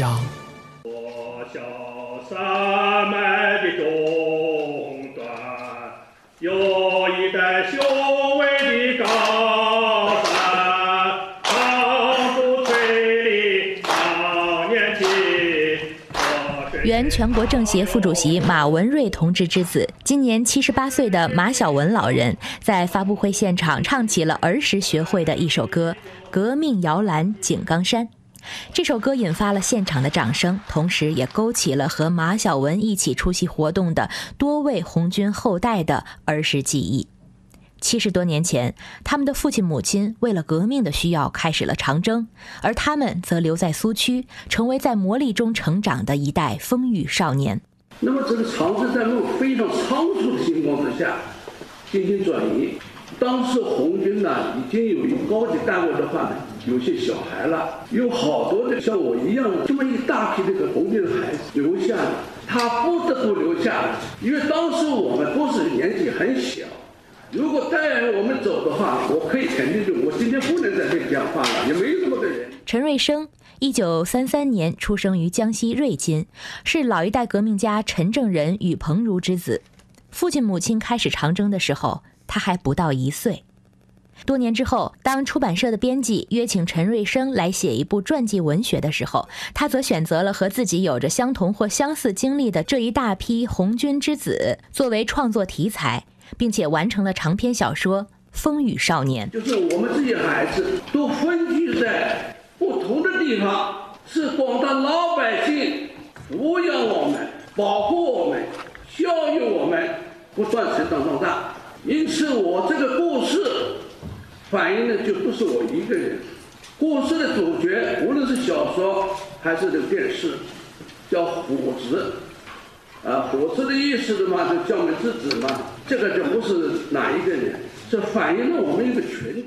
乡。我小山脉的终端，有一代雄伟的高山，长驻翠林常年青。原全国政协副主席马文瑞同志之子，今年七十八岁的马晓文老人，在发布会现场唱起了儿时学会的一首歌《革命摇篮井冈山》。这首歌引发了现场的掌声，同时也勾起了和马晓文一起出席活动的多位红军后代的儿时记忆。七十多年前，他们的父亲母亲为了革命的需要开始了长征，而他们则留在苏区，成为在磨砺中成长的一代风雨少年。那么这个长征在路非常仓促的情况之下进行转移。当时红军呢已经有一高级单位的话呢，有些小孩了，有好多的像我一样这么一大批这个红军的孩子留下了，他不得不留下，因为当时我们都是年纪很小。如果再我们走的话，我可以肯定就我今天不能在这里讲话了，也没这么个人。陈瑞生，一九三三年出生于江西瑞金，是老一代革命家陈正仁与彭如之子。父亲母亲开始长征的时候，他还不到一岁。多年之后，当出版社的编辑约请陈瑞生来写一部传记文学的时候，他则选择了和自己有着相同或相似经历的这一大批红军之子作为创作题材。并且完成了长篇小说《风雨少年》。就是我们这些孩子都分居在不同的地方，是广大老百姓抚养我们、保护我们、教育我们，不断成长壮大。因此，我这个故事反映的就不是我一个人。故事的主角，无论是小说还是这个电视，叫虎子。啊，虎子的意思的嘛，就叫门之子嘛。这个就不是哪一个人，这反映了我们一个群体。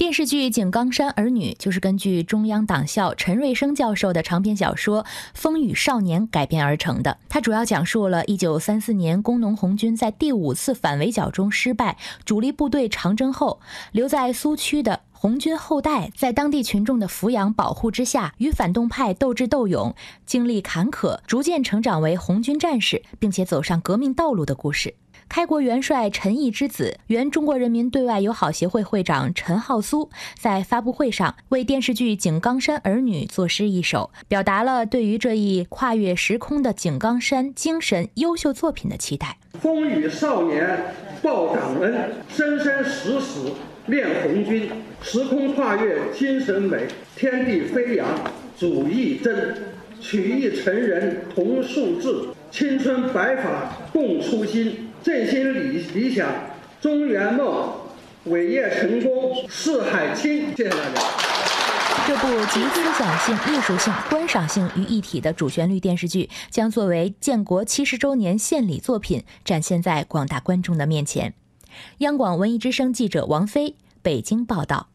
电视剧《井冈山儿女》就是根据中央党校陈瑞生教授的长篇小说《风雨少年》改编而成的。它主要讲述了一九三四年工农红军在第五次反围剿中失败，主力部队长征后，留在苏区的红军后代，在当地群众的抚养保护之下，与反动派斗智斗勇，经历坎坷，逐渐成长为红军战士，并且走上革命道路的故事。开国元帅陈毅之子、原中国人民对外友好协会会长陈浩苏在发布会上为电视剧《井冈山儿女》作诗一首，表达了对于这一跨越时空的井冈山精神优秀作品的期待。风雨少年报感恩，生生死死恋红军。时空跨越精神美，天地飞扬主义真，曲艺成人同素质，青春白发共初心。振兴理理想，中原梦，伟业成功，四海清。谢谢大家。这部集思想性、艺术性、观赏性于一体的主旋律电视剧，将作为建国七十周年献礼作品，展现在广大观众的面前。央广文艺之声记者王菲北京报道。